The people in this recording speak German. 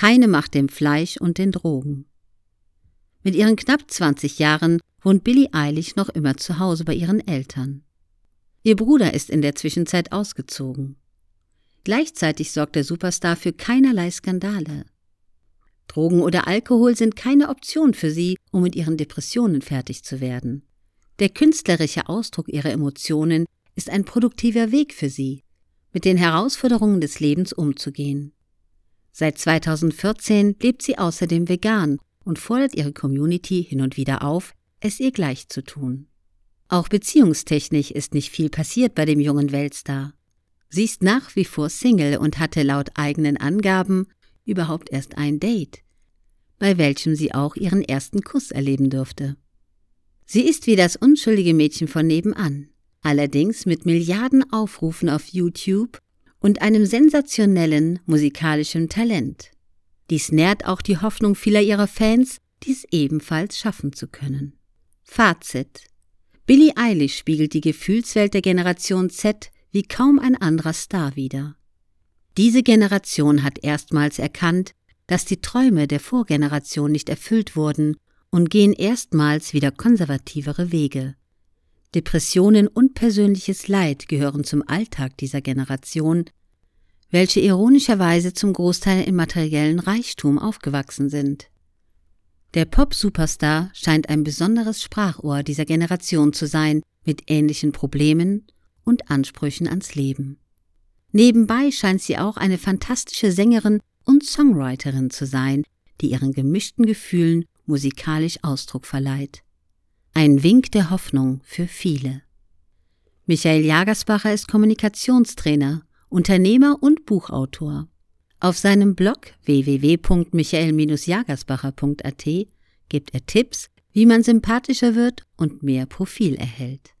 Keine Macht dem Fleisch und den Drogen. Mit ihren knapp 20 Jahren wohnt Billie Eilish noch immer zu Hause bei ihren Eltern. Ihr Bruder ist in der Zwischenzeit ausgezogen. Gleichzeitig sorgt der Superstar für keinerlei Skandale. Drogen oder Alkohol sind keine Option für sie, um mit ihren Depressionen fertig zu werden. Der künstlerische Ausdruck ihrer Emotionen ist ein produktiver Weg für sie, mit den Herausforderungen des Lebens umzugehen. Seit 2014 lebt sie außerdem vegan und fordert ihre Community hin und wieder auf, es ihr gleich zu tun. Auch beziehungstechnisch ist nicht viel passiert bei dem jungen Weltstar. Sie ist nach wie vor Single und hatte laut eigenen Angaben überhaupt erst ein Date, bei welchem sie auch ihren ersten Kuss erleben durfte. Sie ist wie das unschuldige Mädchen von nebenan, allerdings mit Milliarden Aufrufen auf YouTube und einem sensationellen musikalischen Talent. Dies nährt auch die Hoffnung vieler ihrer Fans, dies ebenfalls schaffen zu können. Fazit Billie Eilish spiegelt die Gefühlswelt der Generation Z wie kaum ein anderer Star wider. Diese Generation hat erstmals erkannt, dass die Träume der Vorgeneration nicht erfüllt wurden und gehen erstmals wieder konservativere Wege. Depressionen und persönliches Leid gehören zum Alltag dieser Generation, welche ironischerweise zum Großteil im materiellen Reichtum aufgewachsen sind. Der Pop-Superstar scheint ein besonderes Sprachrohr dieser Generation zu sein, mit ähnlichen Problemen und Ansprüchen ans Leben. Nebenbei scheint sie auch eine fantastische Sängerin und Songwriterin zu sein, die ihren gemischten Gefühlen musikalisch Ausdruck verleiht. Ein Wink der Hoffnung für viele. Michael Jagersbacher ist Kommunikationstrainer, Unternehmer und Buchautor. Auf seinem Blog www.michael-jagersbacher.at gibt er Tipps, wie man sympathischer wird und mehr Profil erhält.